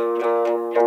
Música